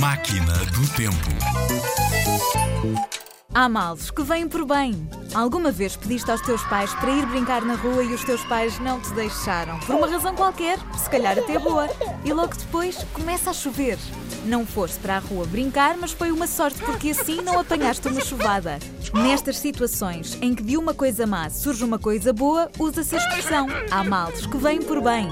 Máquina do Tempo. Há males que vêm por bem. Alguma vez pediste aos teus pais para ir brincar na rua e os teus pais não te deixaram? Por uma razão qualquer, se calhar até boa. E logo depois começa a chover. Não foste para a rua brincar, mas foi uma sorte porque assim não apanhaste uma chuvada. Nestas situações em que de uma coisa má surge uma coisa boa, usa-se a expressão: há males que vêm por bem.